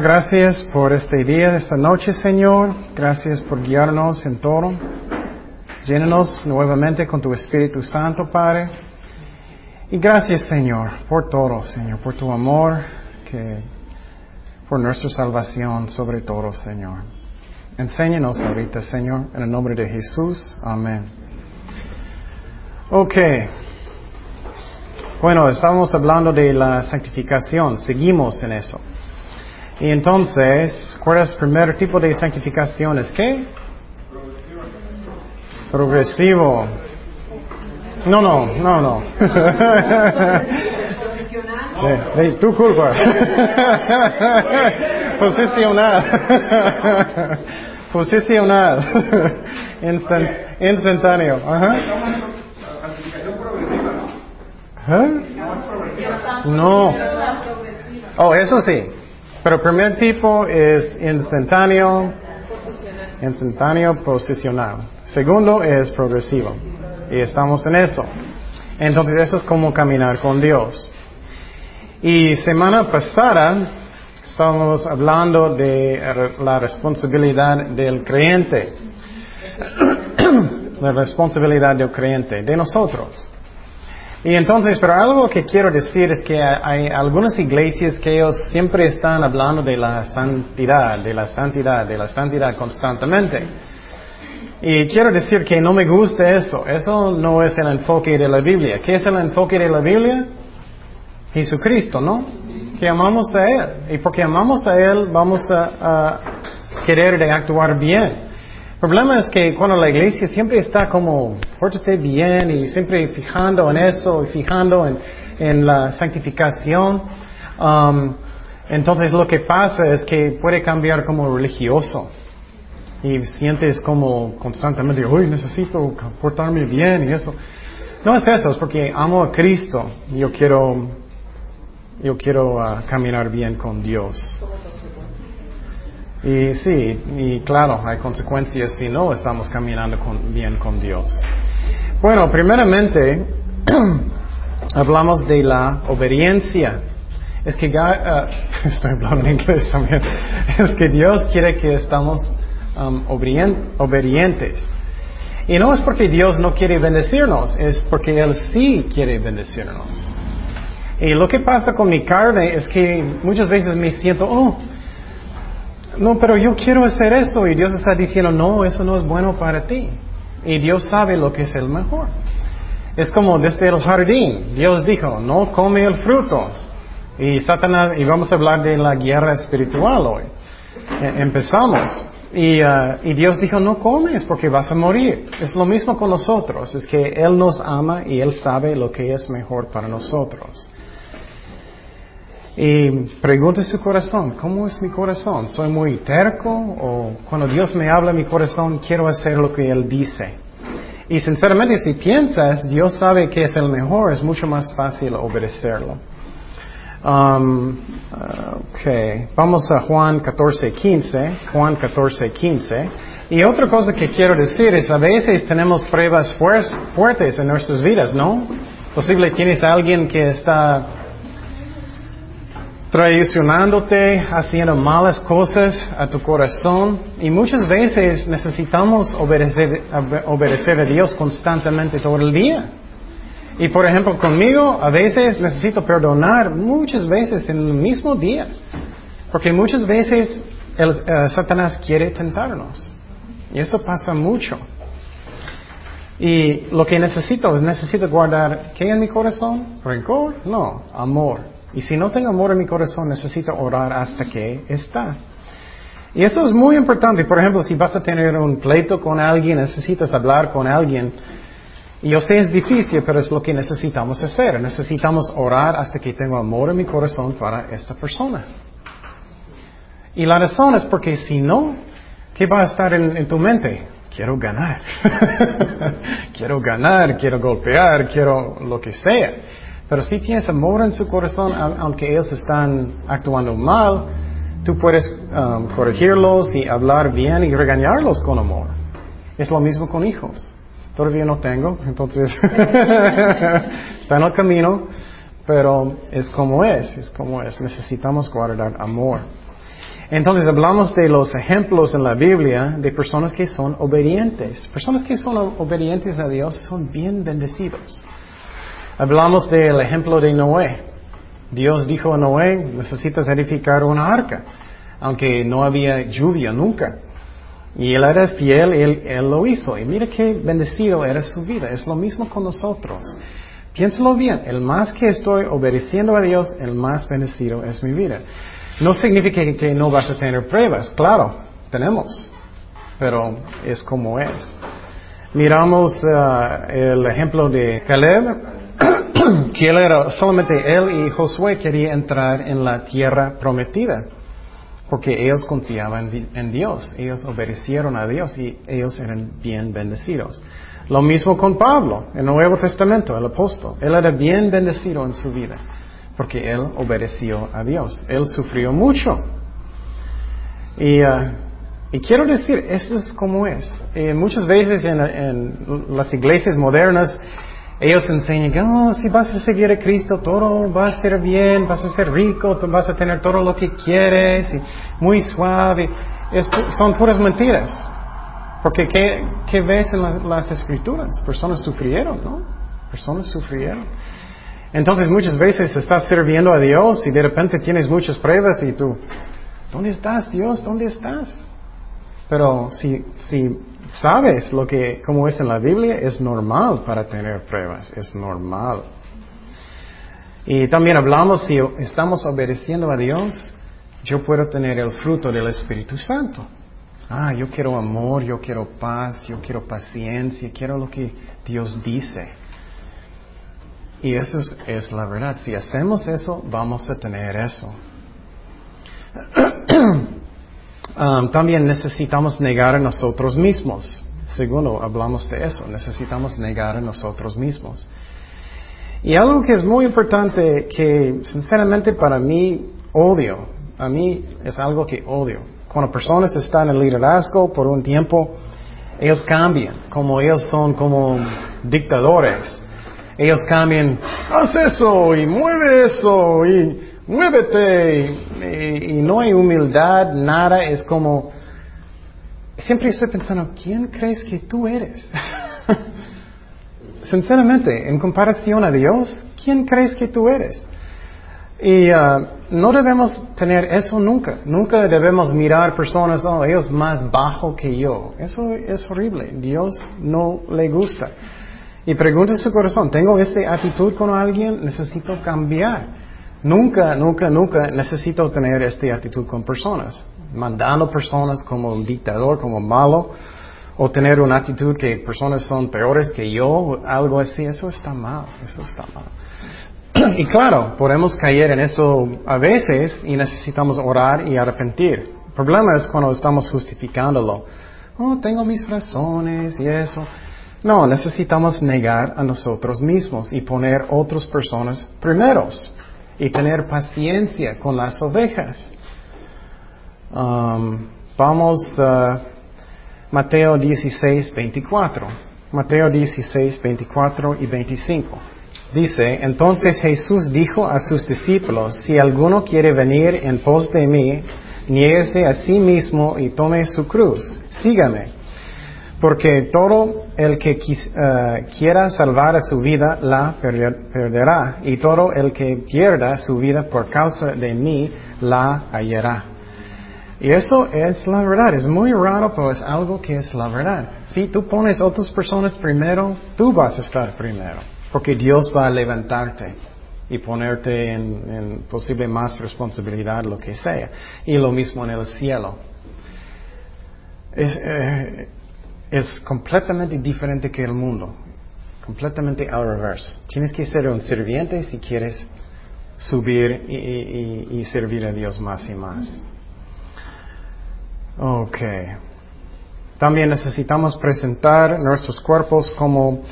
Gracias por este día, esta noche, Señor. Gracias por guiarnos en todo. Llénanos nuevamente con tu Espíritu Santo, Padre. Y gracias, Señor, por todo, Señor, por tu amor, que por nuestra salvación sobre todo, Señor. Enséñanos ahorita, Señor, en el nombre de Jesús. Amén. Ok. Bueno, estamos hablando de la santificación. Seguimos en eso. Y entonces, ¿cuál es el primer tipo de santificación? ¿Es qué? Progresivo. No, no, no, no. de, de, tu culpa. Posicional. Posicional. Instant, instantáneo. Ajá. ¿Eh? No. Oh, eso sí. Pero el primer tipo es instantáneo, instantáneo posicional. Segundo es progresivo. Y estamos en eso. Entonces eso es como caminar con Dios. Y semana pasada estábamos hablando de la responsabilidad del creyente. la responsabilidad del creyente, de nosotros. Y entonces, pero algo que quiero decir es que hay algunas iglesias que ellos siempre están hablando de la santidad, de la santidad, de la santidad constantemente. Y quiero decir que no me gusta eso. Eso no es el enfoque de la Biblia. ¿Qué es el enfoque de la Biblia? Jesucristo, ¿no? Que amamos a Él. Y porque amamos a Él, vamos a, querer de actuar bien. El problema es que cuando la iglesia siempre está como, pórtate bien y siempre fijando en eso y fijando en, en la santificación, um, entonces lo que pasa es que puede cambiar como religioso. Y sientes como constantemente, uy, necesito portarme bien y eso. No es eso, es porque amo a Cristo. Yo quiero, yo quiero uh, caminar bien con Dios. Y sí, y claro, hay consecuencias si no estamos caminando bien con Dios. Bueno, primeramente, hablamos de la obediencia. Es que, uh, estoy hablando en inglés también, es que Dios quiere que estamos um, obedientes. Y no es porque Dios no quiere bendecirnos, es porque Él sí quiere bendecirnos. Y lo que pasa con mi carne es que muchas veces me siento, oh, no, pero yo quiero hacer eso y Dios está diciendo, no, eso no es bueno para ti. Y Dios sabe lo que es el mejor. Es como desde el jardín, Dios dijo, no come el fruto. Y Satanás, y vamos a hablar de la guerra espiritual hoy. E, empezamos. Y, uh, y, Dios dijo, no comes porque vas a morir. Es lo mismo con nosotros, es que Él nos ama y Él sabe lo que es mejor para nosotros. Y pregunte su corazón, ¿cómo es mi corazón? ¿Soy muy terco o cuando Dios me habla mi corazón quiero hacer lo que Él dice? Y sinceramente si piensas, Dios sabe que es el mejor, es mucho más fácil obedecerlo. Um, ok, vamos a Juan 14, 15, Juan 14, 15. Y otra cosa que quiero decir es, a veces tenemos pruebas fuertes en nuestras vidas, ¿no? Posible tienes a alguien que está traicionándote, haciendo malas cosas a tu corazón. Y muchas veces necesitamos obedecer, obedecer a Dios constantemente todo el día. Y por ejemplo, conmigo a veces necesito perdonar muchas veces en el mismo día. Porque muchas veces el, uh, Satanás quiere tentarnos. Y eso pasa mucho. Y lo que necesito es necesito guardar, ¿qué en mi corazón? ¿Rencor? No, amor. Y si no tengo amor en mi corazón, necesito orar hasta que está. Y eso es muy importante. Por ejemplo, si vas a tener un pleito con alguien, necesitas hablar con alguien. Y yo sé es difícil, pero es lo que necesitamos hacer. Necesitamos orar hasta que tengo amor en mi corazón para esta persona. Y la razón es porque si no, ¿qué va a estar en, en tu mente? Quiero ganar. quiero ganar, quiero golpear, quiero lo que sea. Pero si tienes amor en su corazón, aunque ellos están actuando mal, tú puedes um, corregirlos y hablar bien y regañarlos con amor. Es lo mismo con hijos. Todavía no tengo, entonces está en el camino, pero es como es, es como es. Necesitamos guardar amor. Entonces hablamos de los ejemplos en la Biblia de personas que son obedientes. Personas que son obedientes a Dios son bien bendecidos. Hablamos del ejemplo de Noé. Dios dijo a Noé, necesitas edificar una arca, aunque no había lluvia nunca. Y él era fiel, él, lo hizo. Y mira qué bendecido era su vida. Es lo mismo con nosotros. Piénsalo bien, el más que estoy obedeciendo a Dios, el más bendecido es mi vida. No significa que no vas a tener pruebas, claro, tenemos, pero es como es. Miramos uh, el ejemplo de Caleb, que él era, solamente él y Josué querían entrar en la tierra prometida, porque ellos confiaban en Dios, ellos obedecieron a Dios y ellos eran bien bendecidos. Lo mismo con Pablo, en el Nuevo Testamento, el apóstol. Él era bien bendecido en su vida porque él obedeció a Dios. Él sufrió mucho. Y, uh, quiero decir, eso es como es. muchas veces en, las iglesias modernas, ellos enseñan oh, si vas a seguir a Cristo, todo va a estar bien, vas a ser rico, vas a tener todo lo que quieres, y muy suave. son puras mentiras. Porque ¿qué, ves en las, las escrituras? Personas sufrieron, ¿no? Personas sufrieron. Entonces muchas veces estás sirviendo a Dios y de repente tienes muchas pruebas y tú, ¿dónde estás Dios? ¿Dónde estás? Pero si, si sabes lo que, como es en la Biblia, es normal para tener pruebas, es normal. Y también hablamos, si estamos obedeciendo a Dios, yo puedo tener el fruto del Espíritu Santo. Ah, yo quiero amor, yo quiero paz, yo quiero paciencia, quiero lo que Dios dice. Y eso es, la verdad. Si hacemos eso, vamos a tener eso. También necesitamos negar a nosotros mismos. Segundo, hablamos de eso. Necesitamos negar a nosotros mismos. Y algo que es muy importante, que sinceramente para mí odio, a mí es algo que odio. Cuando personas están en liderazgo por un tiempo, ellos cambian, como ellos son como dictadores ellos cambian, haz eso y mueve eso y muévete y, no hay humildad, nada, es como, siempre estoy pensando, ¿quién crees que tú eres? Sinceramente, en comparación a Dios, ¿quién crees que tú eres? Y uh, no debemos tener eso nunca. Nunca debemos mirar personas, oh, ellos más bajo que yo. Eso es horrible. Dios no le gusta. Y pregunta su corazón, ¿tengo esta actitud con alguien? Necesito cambiar. Nunca, nunca, nunca necesito tener esta actitud con personas. Mandando personas como un dictador, como malo, o tener una actitud que personas son peores que yo, algo así, eso está mal, eso está mal. Y claro, podemos caer en eso a veces y necesitamos orar y arrepentir. El problema es cuando estamos justificándolo. Oh, tengo mis razones y eso. No, necesitamos negar a nosotros mismos y poner otras personas primeros y tener paciencia con las ovejas. Um, vamos a Mateo 16, 24. Mateo 16, 24 y 25. Dice, entonces Jesús dijo a sus discípulos, si alguno quiere venir en pos de mí, niéguese a sí mismo y tome su cruz, sígame. Porque todo el que eh, quiera salvar su vida la perderá, y todo el que pierda su vida por causa de mí la hallará. Y eso es la verdad, es muy raro, pero es algo que es la verdad. Si tú pones otras personas primero, tú vas a estar primero, porque Dios va a levantarte y ponerte en, posible más responsabilidad, lo que sea. Y lo mismo en el cielo. Es, eh, es completamente diferente que el mundo, completamente al revés. Tienes que ser un sirviente si quieres subir y, servir a Dios más y más. Ok. También necesitamos presentar nuestros cuerpos como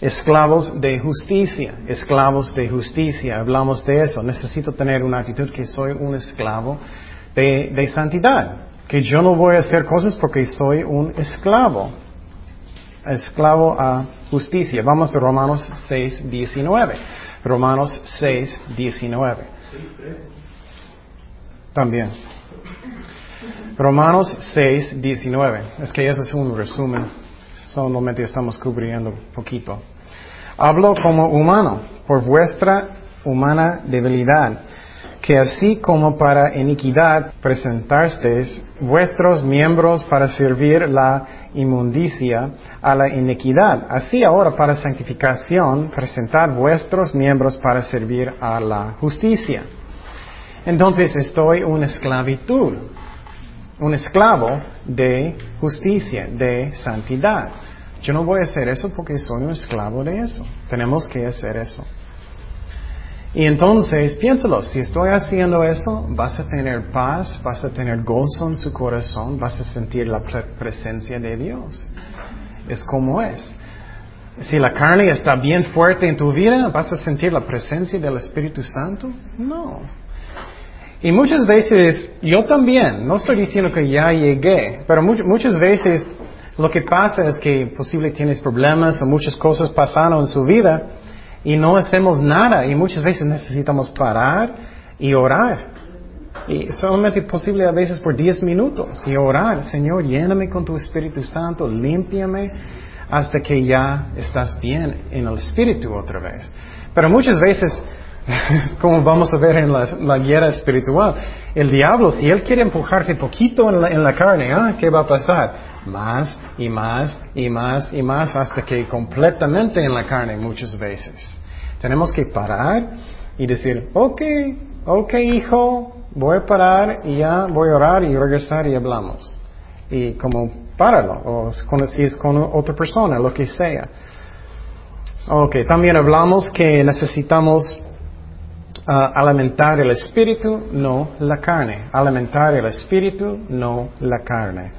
esclavos de justicia, esclavos de justicia. Hablamos de eso. Necesito tener una actitud que soy un esclavo de, de santidad, que yo no voy a hacer cosas porque soy un esclavo esclavo a justicia. Vamos a Romanos 6, 19. Romanos 6, 19. También. Romanos 6, 19. Es que ese es un resumen. Solamente estamos cubriendo poquito. Hablo como humano, por vuestra humana debilidad, que así como para iniquidad presentasteis vuestros miembros para servir la inmundicia a la iniquidad, así ahora para santificación presentad vuestros miembros para servir a la justicia. Entonces estoy una esclavitud, un esclavo de justicia, de santidad. Yo no voy a hacer eso porque soy un esclavo de eso. Tenemos que hacer eso. Y entonces, piénsalo, si estoy haciendo eso, vas a tener paz, vas a tener gozo en su corazón, vas a sentir la presencia de Dios. Es como es. Si la carne está bien fuerte en tu vida, ¿vas a sentir la presencia del Espíritu Santo? No. Y muchas veces, yo también, no estoy diciendo que ya llegué, pero muchas veces lo que pasa es que posible tienes problemas o muchas cosas pasaron en su vida y no hacemos nada y muchas veces necesitamos parar y orar. Y solamente posible a veces por 10 minutos y orar, Señor, lléname con tu Espíritu Santo, límpiame hasta que ya estás bien en el Espíritu otra vez. Pero muchas veces como vamos a ver en la, guerra espiritual. El diablo, si él quiere empujarte poquito en la, carne, ¿ah? ¿qué va a pasar? Más y más y más y más hasta que completamente en la carne muchas veces. Tenemos que parar y decir, ok, ok hijo, voy a parar y ya voy a orar y regresar y hablamos. Y como páralo, o si es con otra persona, lo que sea. Ok, también hablamos que necesitamos alimentar el espíritu, no la carne. Alimentar el espíritu, no la carne.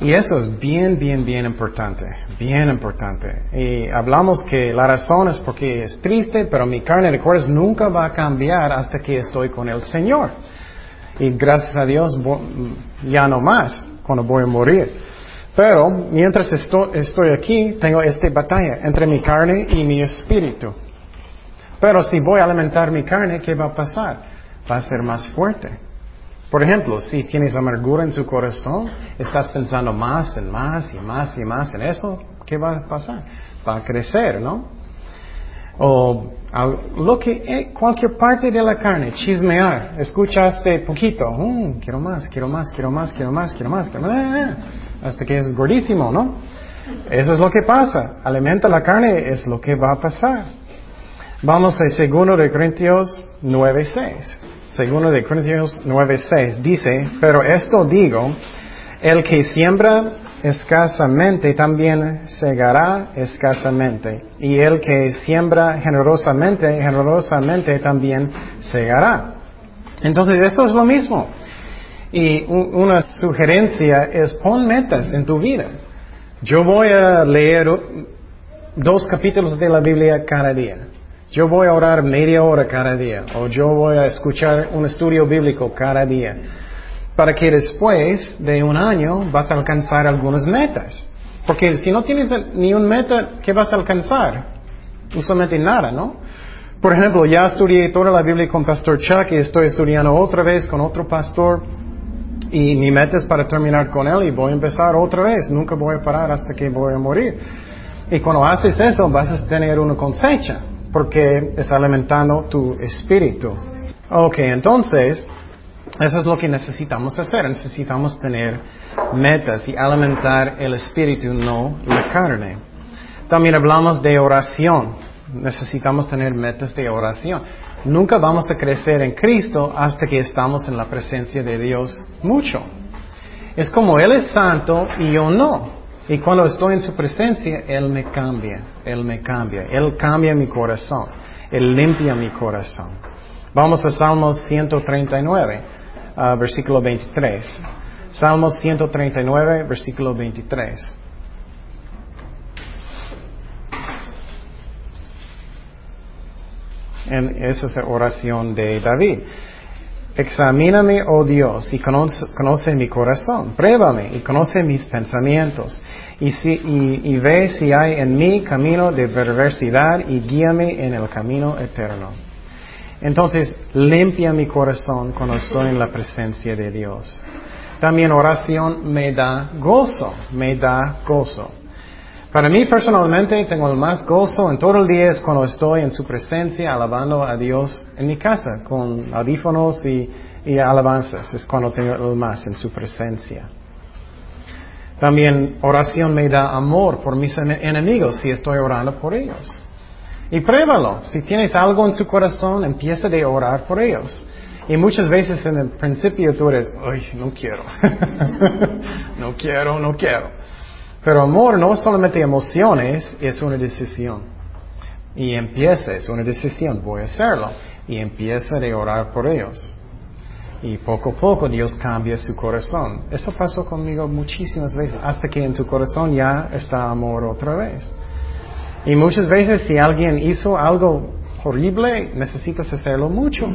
Y eso es bien, bien, bien importante, bien importante. Y hablamos que la razón es porque es triste, pero mi carne, recuerdas, nunca va a cambiar hasta que estoy con el Señor. Y gracias a Dios ya no más cuando voy a morir. Pero mientras estoy aquí, tengo esta batalla entre mi carne y mi espíritu. Pero si voy a alimentar mi carne, ¿qué va a pasar? Va a ser más fuerte. Por ejemplo, si tienes amargura en su corazón, estás pensando más y más y más y más en eso, ¿qué va a pasar? Va a crecer, ¿no? O lo que eh, cualquier parte de la carne, chismear, escuchaste poquito, mm, quiero más, quiero más, quiero más, quiero más, quiero más, quiero más, eh, hasta que es gordísimo, ¿no? Eso es lo que pasa. Alimenta la carne, es lo que va a pasar. Vamos a 2 de Corintios 9.6. 2 de Corintios 9.6 dice, pero esto digo, el que siembra escasamente también segará escasamente, y el que siembra generosamente, generosamente también segará. Entonces, esto es lo mismo. Y una sugerencia es pon metas en tu vida. Yo voy a leer dos capítulos de la Biblia cada día. Yo voy a orar media hora cada día o yo voy a escuchar un estudio bíblico cada día para que después de un año vas a alcanzar algunas metas. Porque si no tienes ni un meta, ¿qué vas a alcanzar? Usualmente nada, ¿no? Por ejemplo, ya estudié toda la Biblia con Pastor Chuck y estoy estudiando otra vez con otro pastor y mi meta es para terminar con él y voy a empezar otra vez. Nunca voy a parar hasta que voy a morir. Y cuando haces eso vas a tener una cosecha porque es alimentando tu espíritu. Ok, entonces, eso es lo que necesitamos hacer. Necesitamos tener metas y alimentar el espíritu, no la carne. También hablamos de oración. Necesitamos tener metas de oración. Nunca vamos a crecer en Cristo hasta que estamos en la presencia de Dios mucho. Es como Él es santo y yo no. Y cuando estoy en su presencia, Él me cambia, Él me cambia, Él cambia mi corazón, Él limpia mi corazón. Vamos a Salmos 139, uh, versículo 23. Salmos 139, versículo 23. esa es la oración de David. Examíname, oh Dios, y conoce, mi corazón. Pruébame y conoce mis pensamientos. Y, y, ve si hay en mí camino de perversidad y guíame en el camino eterno. Entonces, limpia mi corazón cuando estoy en la presencia de Dios. También oración me da gozo, me da gozo. Para mí personalmente tengo el más gozo en todo el día es cuando estoy en su presencia alabando a Dios en mi casa con audífonos y, y alabanzas. Es cuando tengo el más en su presencia. También oración me da amor por mis enemigos si estoy orando por ellos. Y pruébalo. Si tienes algo en su corazón, empieza de orar por ellos. Y muchas veces en el principio tú eres, ay, no quiero. no quiero, no quiero. Pero amor no es solamente emociones, es una decisión. Y empieza, es una decisión, voy a hacerlo. Y empieza de orar por ellos. Y poco a poco Dios cambia su corazón. Eso pasó conmigo muchísimas veces, hasta que en tu corazón ya está amor otra vez. Y muchas veces si alguien hizo algo horrible, necesitas hacerlo mucho.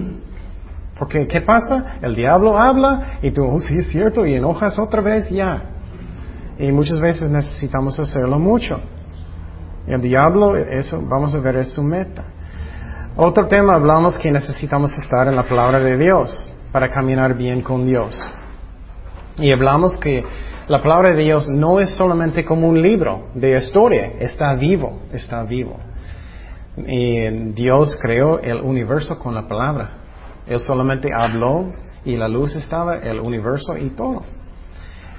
Porque, ¿qué pasa? El diablo habla y tú, oh, sí es cierto, y enojas otra vez, ya. Y muchas veces necesitamos hacerlo mucho. El diablo, eso, vamos a ver, es su meta. Otro tema, hablamos que necesitamos estar en la palabra de Dios para caminar bien con Dios. Y hablamos que la palabra de Dios no es solamente como un libro de historia, está vivo, está vivo. Y Dios creó el universo con la palabra. Él solamente habló y la luz estaba, el universo y todo.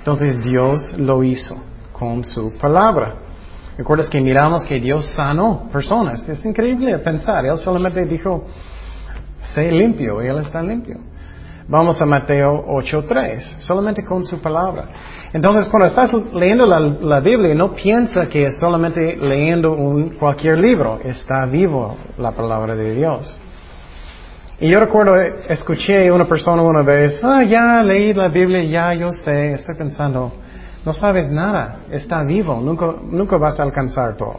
Entonces Dios lo hizo con su palabra. ¿Recuerdas que miramos que Dios sanó personas? Es increíble pensar. Él solamente dijo, sé limpio, y Él está limpio. Vamos a Mateo 8.3, solamente con su palabra. Entonces, cuando estás leyendo la, Biblia, no piensa que es solamente leyendo un, cualquier libro. Está vivo la palabra de Dios. Y yo recuerdo, escuché a una persona una vez, ah, ya leí la Biblia, ya yo sé, estoy pensando, no sabes nada, está vivo, nunca, nunca vas a alcanzar todo.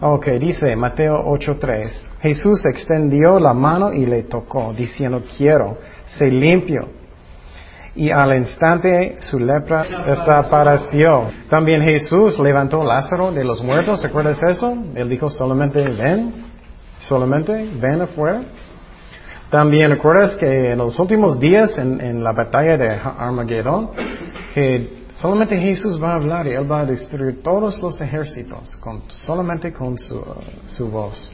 Ok, dice Mateo 8.3, Jesús extendió la mano y le tocó, diciendo, quiero, sé limpio. Y al instante su lepra desapareció. También Jesús levantó Lázaro de los muertos, ¿recuerdas eso? Él dijo solamente, ven, solamente ven afuera. También recuerdas que en los últimos días, en, la batalla de Armagedón, que solamente Jesús va a hablar y Él va a destruir todos los ejércitos, con, solamente con su, su, voz.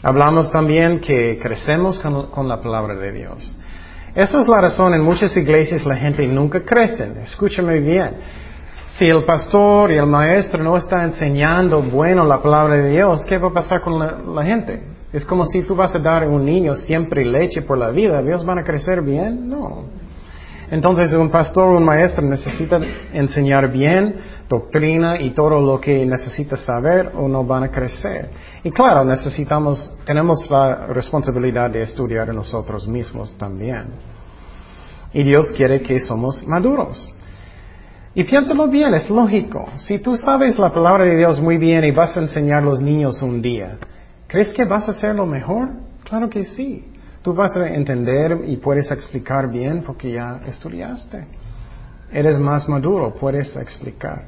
Hablamos también que crecemos con, con la palabra de Dios. Esa es la razón en muchas iglesias la gente nunca crece. Escúchame bien. Si el pastor y el maestro no están enseñando bueno la palabra de Dios, ¿qué va a pasar con la, gente? Es como si tú vas a dar a un niño siempre leche por la vida. ¿Ellos van a crecer bien? No. Entonces un pastor o un maestro necesita enseñar bien doctrina y todo lo que necesita saber o no van a crecer. Y claro, necesitamos, tenemos la responsabilidad de estudiar nosotros mismos también. Y Dios quiere que somos maduros. Y piénsalo bien, es lógico. Si tú sabes la palabra de Dios muy bien y vas a enseñar a los niños un día, ¿crees que vas a hacerlo mejor? Claro que sí. Tú vas a entender y puedes explicar bien porque ya estudiaste. Eres más maduro, puedes explicar.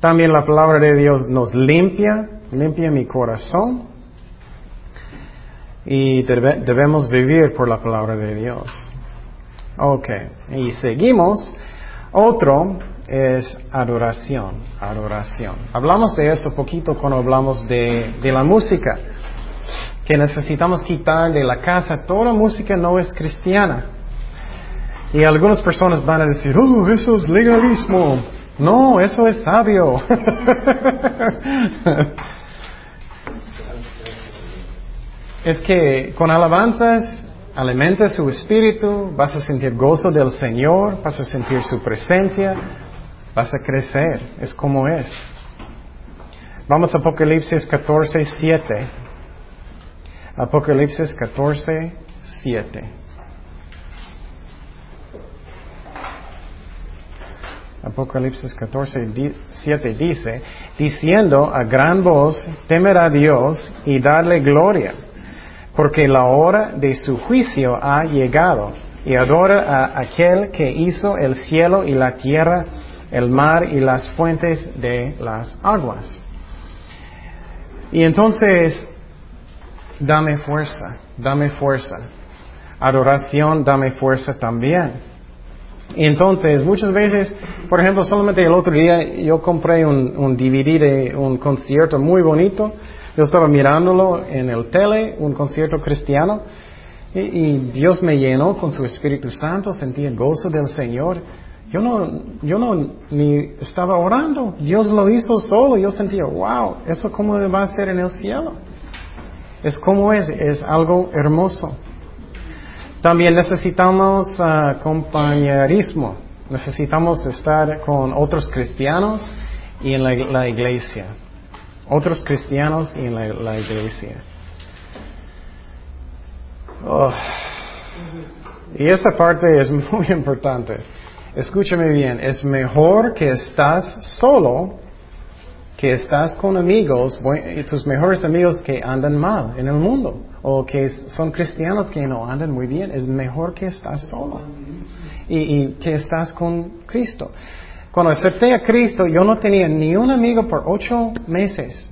También la palabra de Dios nos limpia, limpia mi corazón. Y debemos vivir por la palabra de Dios. Ok, y seguimos. Otro es adoración, adoración. Hablamos de eso poquito cuando hablamos de, la música, que necesitamos quitar de la casa, toda música no es cristiana. Y algunas personas van a decir, oh, eso es legalismo. No, eso es sabio. es que con alabanzas alimenta su espíritu, vas a sentir gozo del Señor, vas a sentir su presencia, vas a crecer, es como es. Vamos a Apocalipsis 14, 7. Apocalipsis 14, 7. Apocalipsis 14, 7 dice, diciendo a gran voz, temer a Dios y darle gloria, porque la hora de su juicio ha llegado, y adora a aquel que hizo el cielo y la tierra el mar y las fuentes de las aguas. Y entonces, dame fuerza, dame fuerza. Adoración, dame fuerza también. Y entonces, muchas veces, por ejemplo, solamente el otro día yo compré un, un DVD de un concierto muy bonito. Yo estaba mirándolo en el tele, un concierto cristiano, y, y Dios me llenó con su Espíritu Santo, sentí el gozo del Señor. Yo no, yo no ni estaba orando, Dios lo hizo solo, yo sentía, wow, eso cómo va a ser en el cielo. Es como es, es algo hermoso. También necesitamos ah, compañerismo, necesitamos estar con otros cristianos y en la, iglesia. Otros cristianos y en la, iglesia. Oh. Y esta parte es muy importante. Escúchame bien, es mejor que estás solo que estás con amigos, tus mejores amigos que andan mal en el mundo o que son cristianos que no andan muy bien, es mejor que estás solo y, que estás con Cristo. Cuando acepté a Cristo, yo no tenía ni un amigo por ocho meses.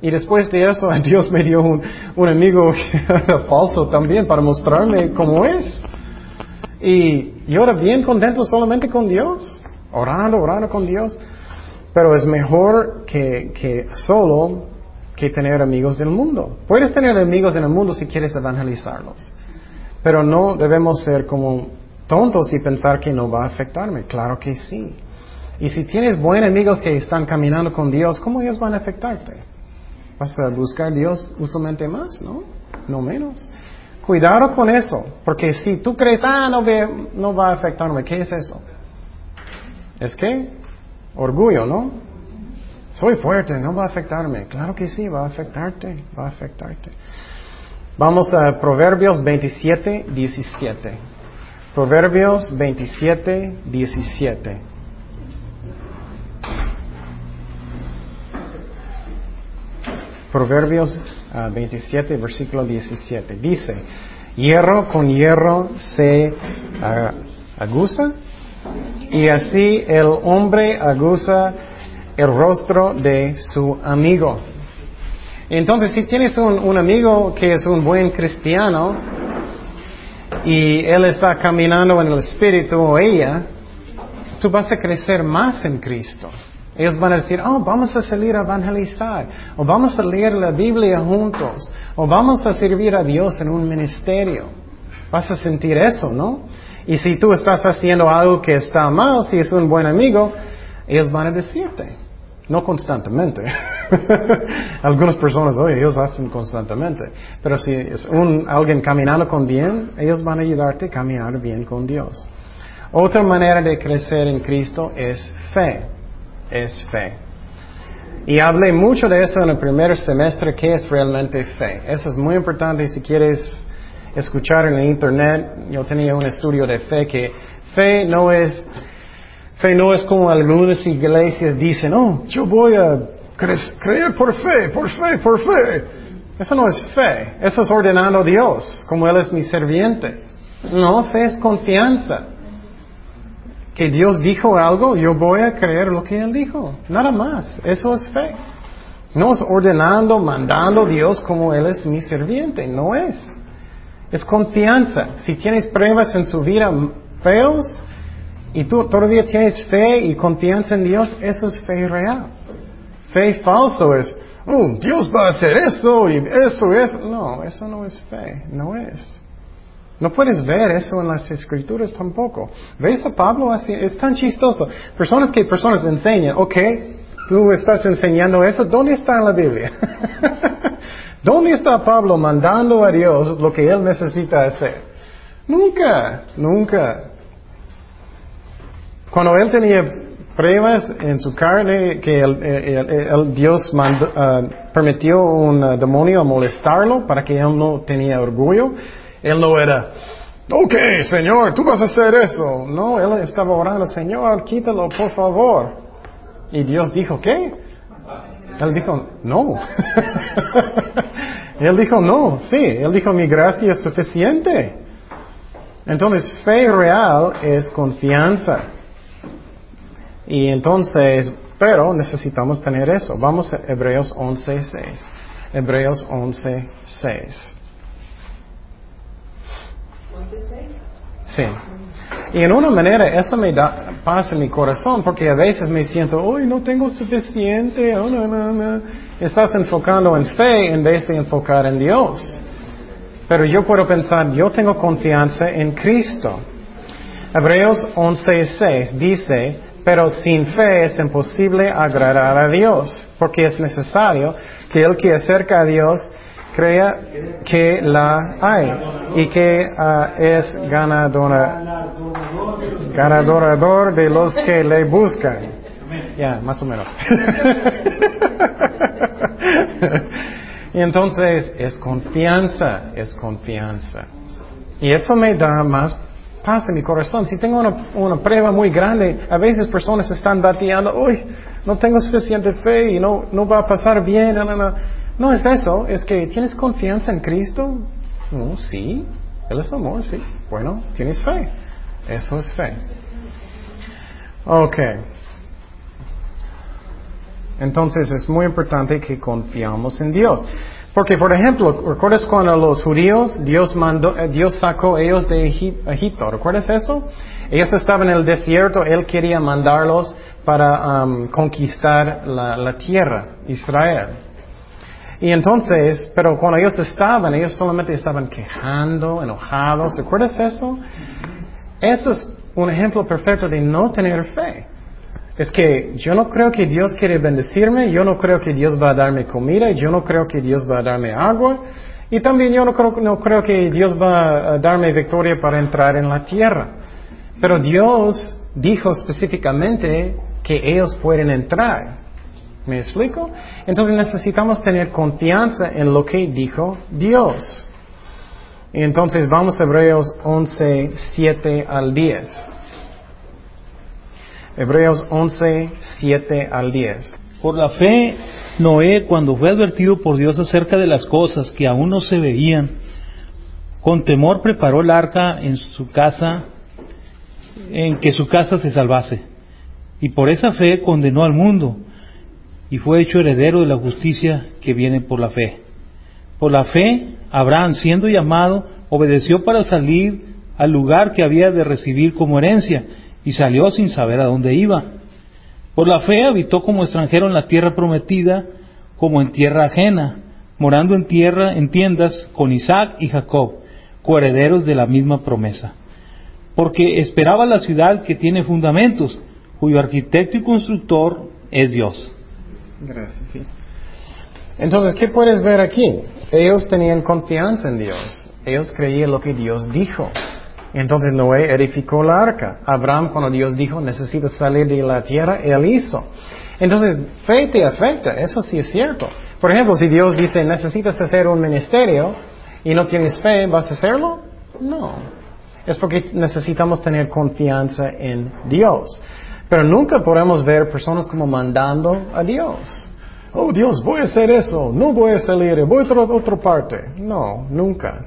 Y después de eso, Dios me dio un, un amigo falso también para mostrarme cómo es. Y yo era bien contento solamente con Dios, orando, orando con Dios. Pero es mejor que, que solo que tener amigos del mundo. Puedes tener amigos en el mundo si quieres evangelizarlos. Pero no debemos ser como tontos y pensar que no va a afectarme. Claro que sí. Y si tienes buenos amigos que están caminando con Dios, ¿cómo ellos van a afectarte? ¿Vas a buscar a Dios usualmente más? No, no menos. Cuidado con eso, porque si tú crees, ah, no, no va a afectarme, ¿qué es eso? ¿Es que Orgullo, ¿no? Soy fuerte, no va a afectarme. Claro que sí, va a afectarte, va a afectarte. Vamos a Proverbios 27, 17. Proverbios 27, 17. Proverbios 27, ah, versículo 17. Dice, hierro con hierro se uh, aguza y así el hombre aguza el rostro de su amigo. Entonces, si tienes un, amigo que es un buen cristiano y él está caminando en el Espíritu o ella, tú vas a crecer más en Cristo. Ellos van a decir, oh, vamos a salir a evangelizar, o vamos a leer la Biblia juntos, o vamos a servir a Dios en un ministerio. Vas a sentir eso, ¿no? Y si tú estás haciendo algo que está mal, si es un buen amigo, ellos van a decirte. No constantemente. Algunas personas, oye, ellos hacen constantemente. Pero si es un, alguien caminando con bien, ellos van a ayudarte a caminar bien con Dios. Otra manera de crecer en Cristo es fe. Es fe. Y hablé mucho de eso en el primer semestre, ¿qué es realmente fe? Eso es muy importante si quieres escuchar en el internet, yo tenía un estudio de fe que fe no es, fe no es como algunas iglesias dicen, oh, yo voy a creer por fe, por fe, por fe. Eso no es fe, eso es ordenando a Dios, como Él es mi serviente. No, fe es confianza. Que Dios dijo algo, yo voy a creer lo que Él dijo. Nada más, eso es fe. No es ordenando, mandando Dios como Él es mi serviente, no es. Es confianza. Si tienes pruebas en su vida feos y tú todavía tienes fe y confianza en Dios, eso es fe real. Fe falso es, oh, Dios va a hacer eso y eso es. No, eso no es fe, no es. No puedes ver eso en las escrituras tampoco. ¿Ves a Pablo así? Es tan chistoso. Personas que personas enseñan, ok, tú estás enseñando eso, ¿dónde está en la Biblia? ¿Dónde está Pablo mandando a Dios lo que él necesita hacer? Nunca, nunca. Cuando él tenía pruebas en su carne que el, Dios ah, permitió un demonio a molestarlo para que él no tenía orgullo, él no era, ok, Señor, tú vas a hacer eso. No, él estaba orando, Señor, quítalo, por favor. Y Dios dijo, ¿qué? Él dijo, no. él dijo, no, sí. Él dijo, mi gracia es suficiente. Entonces, fe real es confianza. Y entonces, pero necesitamos tener eso. Vamos a Hebreos 11.6. Hebreos 11, Sí. Y en una manera eso me da paz en mi corazón porque a veces me siento, uy, no tengo suficiente, oh, no, no, no. Estás enfocando en fe en vez de enfocar en Dios. Pero yo puedo pensar, yo tengo confianza en Cristo. Hebreos 11:6 dice, pero sin fe es imposible agradar a Dios, porque es necesario que el que acerca a Dios crea que la hay y que uh, es ganadora, ganador de los que le buscan. Ya, más o menos. y entonces es confianza, es confianza. Y eso me da más paz en mi corazón. Si tengo una, una prueba muy grande, a veces personas están bateando, uy, no tengo suficiente fe y no, no va a pasar bien. Es eso, es que tienes confianza en Cristo. No, sí, Él es amor, sí. Bueno, tienes fe. Eso es fe. Ok. Entonces es muy importante que confiamos en Dios. Porque, por ejemplo, ¿recuerdas cuando los judíos, Dios mandó, eh, Dios sacó ellos de Egipto? ¿Recuerdas eso? Ellos estaban en el desierto, Él quería mandarlos para um, conquistar la, tierra, Israel. Y entonces, pero cuando ellos estaban, ellos solamente estaban quejando, enojados. ¿Recuerdas eso? Eso es un ejemplo perfecto de no tener fe. Es que yo no creo que Dios quiere bendecirme, yo no creo que Dios va a darme comida, yo no creo que Dios va a darme agua, y también yo no creo, no creo que Dios va a darme victoria para entrar en la tierra. Pero Dios dijo específicamente que ellos pueden entrar. ¿Me explico? Entonces necesitamos tener confianza en lo que dijo Dios. Y entonces vamos a Hebreos 11, 7 al 10. Hebreos 11, 7 al 10. Por la fe, Noé, cuando fue advertido por Dios acerca de las cosas que aún no se veían, con temor preparó el arca en su casa, en que su casa se salvase. Y por esa fe condenó al mundo y fue hecho heredero de la justicia que viene por la fe. Por la fe, Abraham, siendo llamado, obedeció para salir al lugar que había de recibir como herencia y salió sin saber a dónde iba. Por la fe habitó como extranjero en la tierra prometida, como en tierra ajena, morando en tierra, en tiendas, con Isaac y Jacob, coherederos de la misma promesa. Porque esperaba la ciudad que tiene fundamentos, cuyo arquitecto y constructor es Dios. Gracias. Entonces, ¿qué puedes ver aquí? Ellos tenían confianza en Dios. Ellos creían lo que Dios dijo. Entonces Noé edificó la arca. Abraham, cuando Dios dijo, necesita salir de la tierra, él hizo. Entonces, fe te afecta, eso sí es cierto. Por ejemplo, si Dios dice, necesitas hacer un ministerio y no tienes fe, ¿vas a hacerlo? No. Es porque necesitamos tener confianza en Dios. Pero nunca podemos ver personas como mandando a Dios. Oh Dios, voy a hacer eso, no voy a salir, voy a otra parte. No, nunca.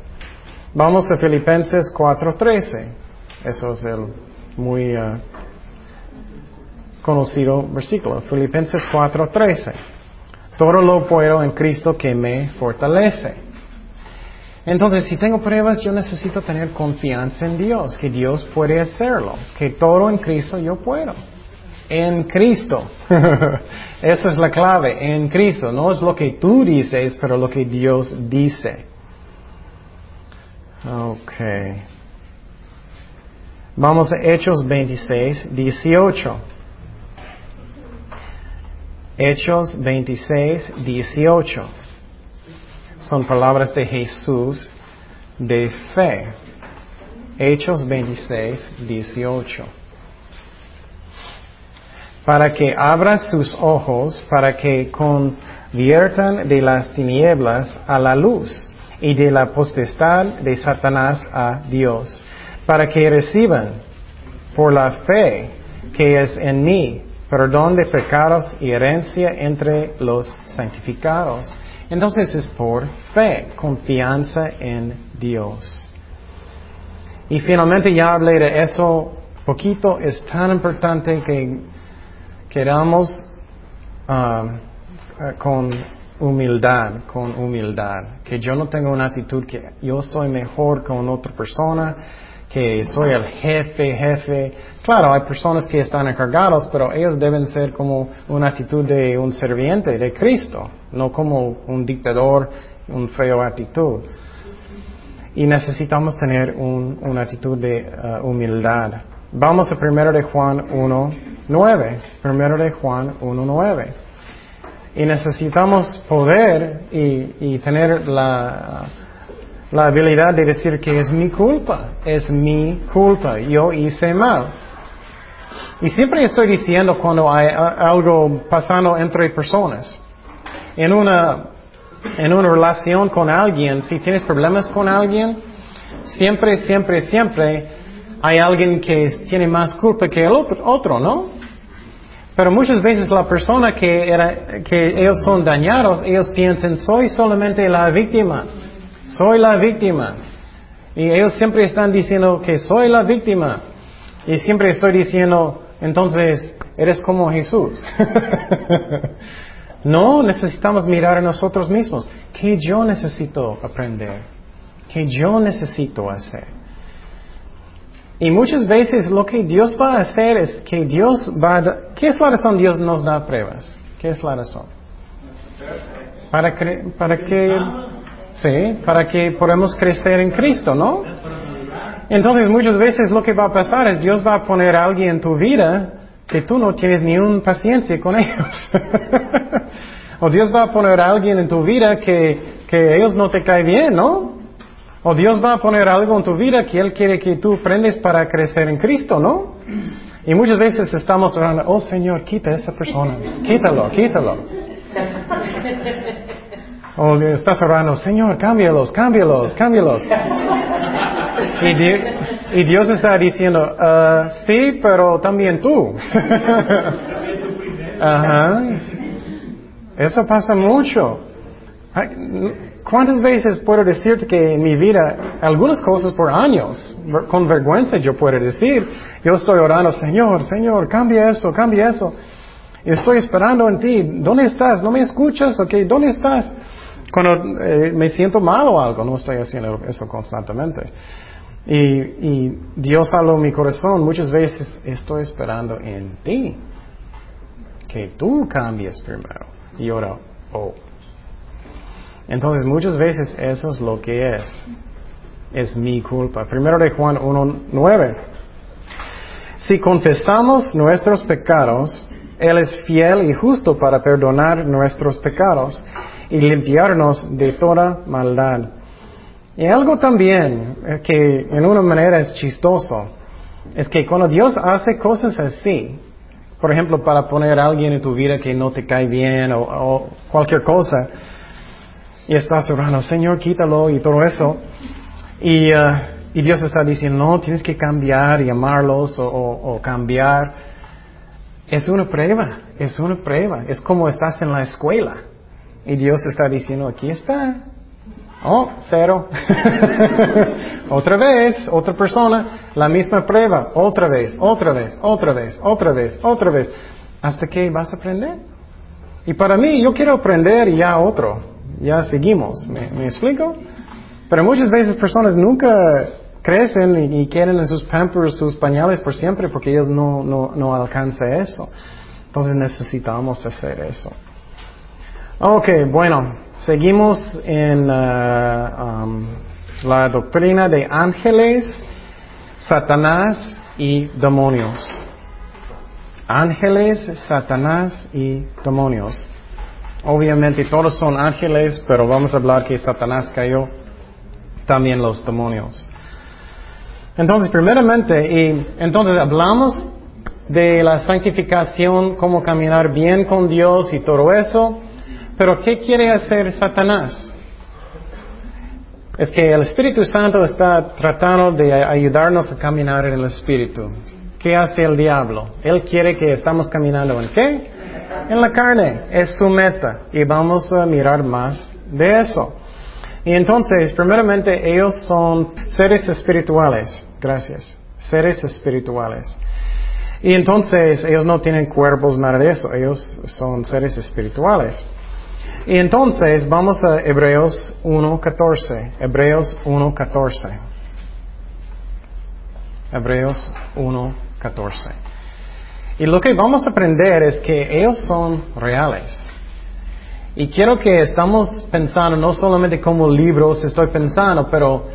Vamos a Filipenses 4:13. Eso es el muy uh, conocido versículo. Filipenses 4:13. Todo lo puedo en Cristo que me fortalece. Entonces, si tengo pruebas, yo necesito tener confianza en Dios, que Dios puede hacerlo, que todo en Cristo yo puedo. En Cristo. Esa es la clave, en Cristo. No es lo que tú dices, pero lo que Dios dice. Ok. Vamos a Hechos 26, 18. Hechos 26, 18. Son palabras de Jesús de fe. Hechos 26, 18. Para que abra sus ojos, para que conviertan de las tinieblas a la luz y de la potestad de Satanás a Dios, para que reciban por la fe que es en mí perdón de pecados y herencia entre los santificados. Entonces es por fe, confianza en Dios. Y finalmente ya hablé de eso poquito, es tan importante que queramos um, con humildad, con humildad. Que yo no tengo una actitud que yo soy mejor que otra persona, que soy el jefe, jefe. Claro, hay personas que están encargados, pero ellos deben ser como una actitud de un serviente de Cristo, no como un dictador, un feo actitud. Y necesitamos tener una actitud de uh, humildad. Vamos a primero de Juan 1, 9. Primero de Juan 1, 9. Y necesitamos poder y, tener la, la habilidad de decir que es mi culpa, es mi culpa, yo hice mal. Y siempre estoy diciendo cuando hay algo pasando entre personas. En una, en una relación con alguien, si tienes problemas con alguien, siempre, siempre, siempre hay alguien que tiene más culpa que el otro, ¿no? Pero muchas veces la persona que, era, que ellos son dañados, ellos piensan, soy solamente la víctima, soy la víctima. Y ellos siempre están diciendo que soy la víctima. Y siempre estoy diciendo, entonces, eres como Jesús. no, necesitamos mirar a nosotros mismos. ¿Qué yo necesito aprender? ¿Qué yo necesito hacer? Y muchas veces lo que Dios va a hacer es que Dios va a... ¿Qué es la razón Dios nos da pruebas? ¿Qué es la razón? Para, para que... Sí, para que podamos crecer en Cristo, ¿no? Entonces muchas veces lo que va a pasar es Dios va a poner a alguien en tu vida que tú no tienes ni un paciencia con ellos. o Dios va a poner a alguien en tu vida que, que ellos no te caen bien, ¿no? O Dios va a poner algo en tu vida que Él quiere que tú aprendes para crecer en Cristo, ¿no? Y muchas veces estamos orando, oh Señor, quita esa persona, quítalo, quítalo. O estás orando, Señor, cámbialos, cámbialos, cámbialos. Y, Dios está diciendo, uh, sí, pero también tú. Ajá. Eso pasa mucho. ¿Cuántas veces puedo decirte que en mi vida, algunas cosas por años, con vergüenza yo puedo decir, yo estoy orando, Señor, Señor, cambia eso, cambia eso. Estoy esperando en ti. ¿Dónde estás? ¿No me escuchas? Ok, ¿dónde estás? Cuando eh, me siento mal o algo, no estoy haciendo eso constantemente. Y, y Dios habló mi corazón, muchas veces estoy esperando en ti. Que tú cambies primero. Y ahora, oh, entonces muchas veces eso es lo que es. Es mi culpa. Primero de Juan 1.9. Si confesamos nuestros pecados, Él es fiel y justo para perdonar nuestros pecados y limpiarnos de toda maldad. Y algo también eh, que en una manera es chistoso, es que cuando Dios hace cosas así, por ejemplo, para poner a alguien en tu vida que no te cae bien o cualquier cosa, y estás orando, Señor, quítalo y todo eso. Y, uh, y Dios está diciendo, no, tienes que cambiar y amarlos o, cambiar. Es una prueba, es una prueba. Es como estás en la escuela. Y Dios está diciendo, aquí está. Oh, cero. otra vez, otra persona, la misma prueba, otra vez, otra vez, otra vez, otra vez, otra vez. Hasta que vas a aprender. Y para mí, yo quiero aprender ya otro ya seguimos. ¿Me, explico? Pero muchas veces personas nunca crecen y, quieren en sus pampers, sus pañales por siempre porque ellos no, no, no alcanzan eso. Entonces necesitamos hacer eso. Ok, bueno, seguimos en uh, um, la doctrina de ángeles, Satanás y demonios. Ángeles, Satanás y demonios. Obviamente todos son ángeles, pero vamos a hablar que Satanás cayó, también los demonios. Entonces, primeramente, entonces hablamos de la santificación, cómo caminar bien con Dios y todo eso, pero ¿qué quiere hacer Satanás? Es que el Espíritu Santo está tratando de ayudarnos a caminar en el Espíritu. ¿Qué hace el diablo? Él quiere que estamos caminando en qué? En la carne. Es su meta. Y vamos a mirar más de eso. Y entonces, primeramente, ellos son seres espirituales. Gracias. Seres espirituales. Y entonces, ellos no tienen cuerpos, nada de eso. Ellos son seres espirituales. Y entonces vamos a Hebreos 1.14. Hebreos 1.14. Hebreos 1.14. Y lo que vamos a aprender es que ellos son reales. Y quiero que estamos pensando no solamente como libros estoy pensando, pero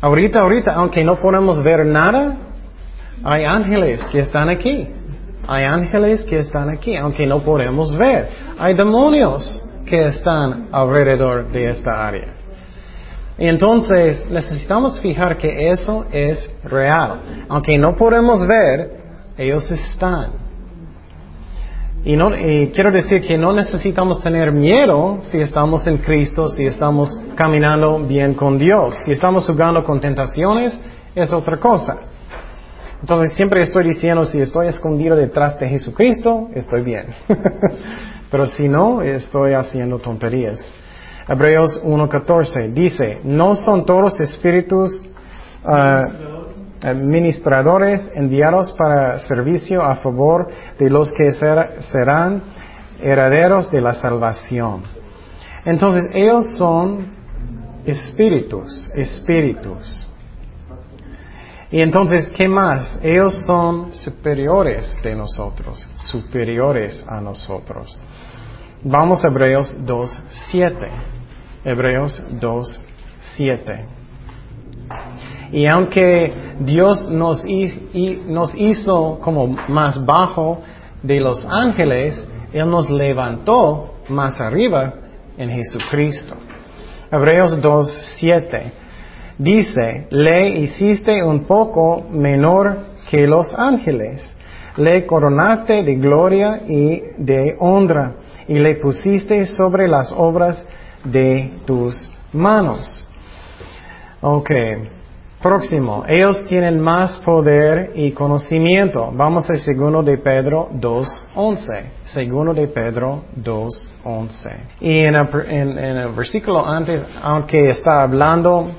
ahorita, ahorita, aunque no podemos ver nada, hay ángeles que están aquí. Hay ángeles que están aquí, aunque no podemos ver. Hay demonios que están alrededor de esta área. Y entonces necesitamos fijar que eso es real. Aunque no podemos ver, ellos están. Y, no, quiero decir que no necesitamos tener miedo si estamos en Cristo, si estamos caminando bien con Dios. Si estamos jugando con tentaciones, es otra cosa. Entonces siempre estoy diciendo, si estoy escondido detrás de Jesucristo, estoy bien. Pero si no, estoy haciendo tonterías. Hebreos 1.14 dice, no son todos espíritus uh, administradores enviados para servicio a favor de los que serán herederos de la salvación. Entonces, ellos son espíritus, espíritus. Y entonces, ¿qué más? Ellos son superiores de nosotros, superiores a nosotros. Vamos a Hebreos 2.7. Hebreos 2.7. Y aunque Dios nos, hizo como más bajo de los ángeles, Él nos levantó más arriba en Jesucristo. Hebreos 2.7 dice, le hiciste un poco menor que los ángeles, le coronaste de gloria y de honra, y le pusiste sobre las obras de tus manos. Okay. Próximo, ellos tienen más poder y conocimiento. Vamos a segundo de Pedro 2.11. Segundo de Pedro 2.11. Y en el, versículo antes, aunque está hablando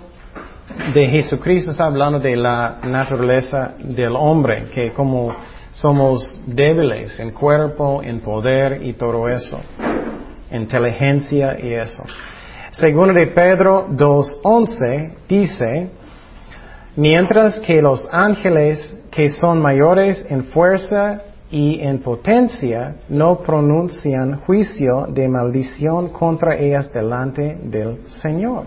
de Jesucristo, está hablando de la naturaleza del hombre, que como somos débiles en cuerpo, en poder y todo eso, inteligencia y eso. Segundo de Pedro 2.11 dice, Mientras que los ángeles que son mayores en fuerza y en potencia no pronuncian juicio de maldición contra ellas delante del Señor.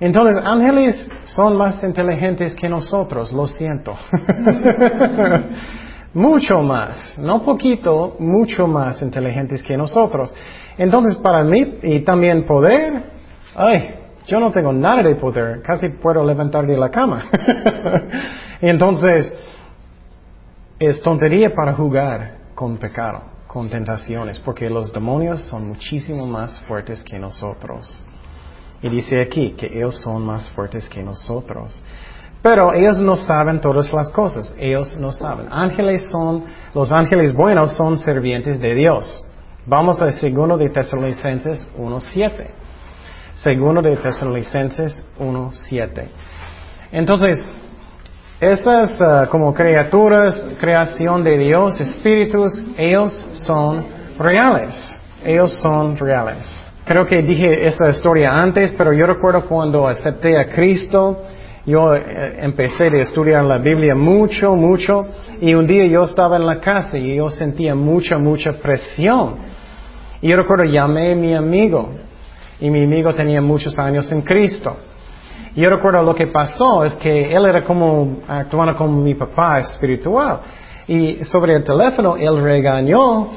Entonces, ángeles son más inteligentes que nosotros, lo siento. mucho más, no poquito, mucho más inteligentes que nosotros. Entonces, para mí, y también poder, ay, yo no tengo nada de poder, casi puedo levantar de la cama. Entonces, es tontería para jugar con pecado, con tentaciones, porque los demonios son muchísimo más fuertes que nosotros. Y dice aquí que ellos son más fuertes que nosotros. Pero ellos no saben todas las cosas, ellos no saben. Ángeles son, los ángeles buenos son servientes de Dios. Vamos al segundo de Tesalonicenses 1.7. Segundo de Tesalonicenses 1.7. Entonces, esas uh, como criaturas, creación de Dios, espíritus, ellos son reales. Ellos son reales. Creo que dije esa historia antes, pero yo recuerdo cuando acepté a Cristo, yo eh, empecé a estudiar la Biblia mucho, mucho, y un día yo estaba en la casa y yo sentía mucha, mucha presión. Y yo recuerdo, llamé a mi amigo, y mi amigo tenía muchos años en Cristo. Yo recuerdo lo que pasó es que él era como, actuando como mi papá espiritual. Y sobre el teléfono él regañó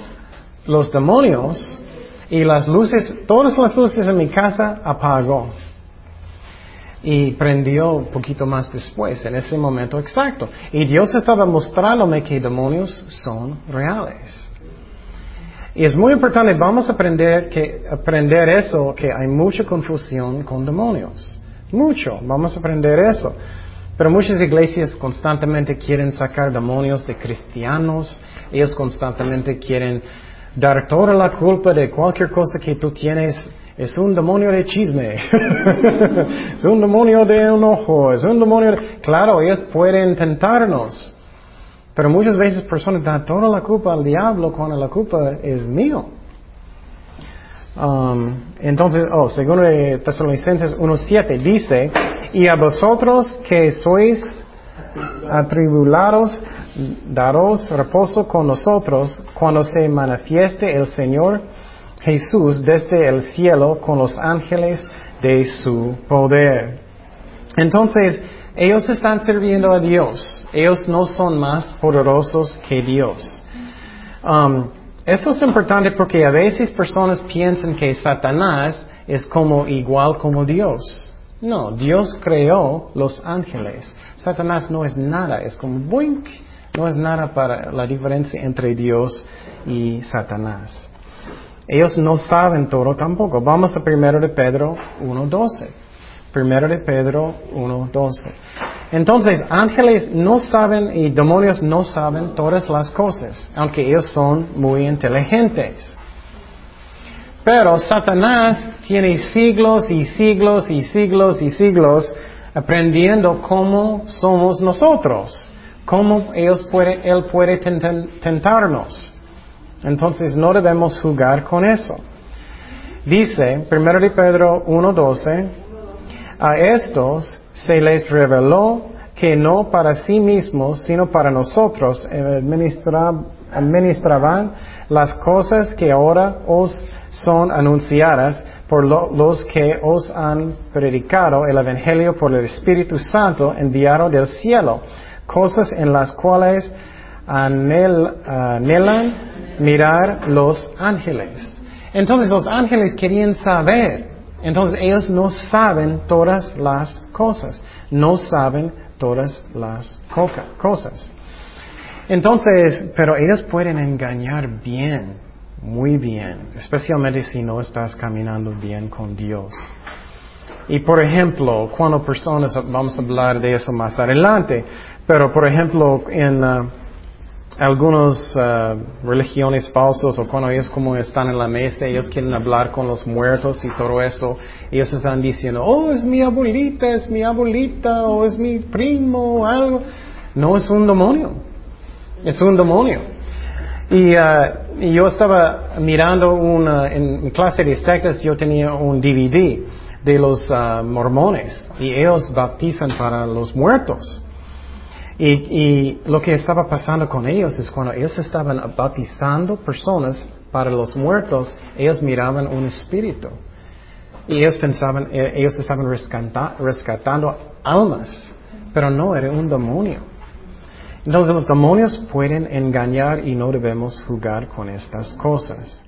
los demonios y las luces, todas las luces en mi casa apagó. Y prendió un poquito más después, en ese momento exacto. Y Dios estaba mostrándome que demonios son reales. Y es muy importante, vamos a aprender, que, aprender eso, que hay mucha confusión con demonios. Mucho, vamos a aprender eso. Pero muchas iglesias constantemente quieren sacar demonios de cristianos, ellos constantemente quieren dar toda la culpa de cualquier cosa que tú tienes. Es un demonio de chisme, es un demonio de enojo, es un demonio de... Claro, ellos pueden tentarnos, pero muchas veces personas dan toda la culpa al diablo cuando la culpa es mío. Um, entonces, oh, según Tesalonicenses 1.7 dice, y a vosotros que sois atribulados, daros reposo con nosotros cuando se manifieste el Señor Jesús desde el cielo con los ángeles de su poder. Entonces, ellos están sirviendo a Dios. Ellos no son más poderosos que Dios. Um, eso es importante porque a veces personas piensan que Satanás es como igual como Dios. No, Dios creó los ángeles. Satanás no es nada, es como boink. No es nada para la diferencia entre Dios y Satanás. Ellos no saben todo tampoco. Vamos a primero de Pedro 1.12. Primero de Pedro 1.12. Entonces, ángeles no saben y demonios no saben todas las cosas, aunque ellos son muy inteligentes. Pero Satanás tiene siglos y siglos y siglos y siglos aprendiendo cómo somos nosotros, cómo ellos puede, él puede tentarnos. Entonces no debemos jugar con eso. Dice, 1 de Pedro 1.12, a estos se les reveló que no para sí mismos, sino para nosotros administraban las cosas que ahora os son anunciadas por los que os han predicado el Evangelio por el Espíritu Santo enviado del cielo, cosas en las cuales anhelan mirar los ángeles. Entonces los ángeles querían saber. Entonces ellos no saben todas las cosas. No saben todas las cosas. Entonces, pero ellos pueden engañar bien, muy bien, especialmente si no estás caminando bien con Dios. Y por ejemplo, cuando personas, vamos a hablar de eso más adelante, pero por ejemplo, en uh, algunas uh, religiones falsas o cuando ellos como están en la mesa, ellos quieren hablar con los muertos y todo eso, ellos están diciendo, oh, es mi abuelita, es mi abuelita, o es mi primo, o algo. No es un demonio, es un demonio. Y, uh, yo estaba mirando una, en clase de sectas yo tenía un DVD de los uh, mormones y ellos bautizan para los muertos. Y, lo que estaba pasando con ellos es cuando ellos estaban bautizando personas para los muertos, ellos miraban un espíritu. Y ellos pensaban, eh, ellos estaban rescatando almas, pero no era un demonio. Entonces los demonios pueden engañar y no debemos jugar con estas cosas.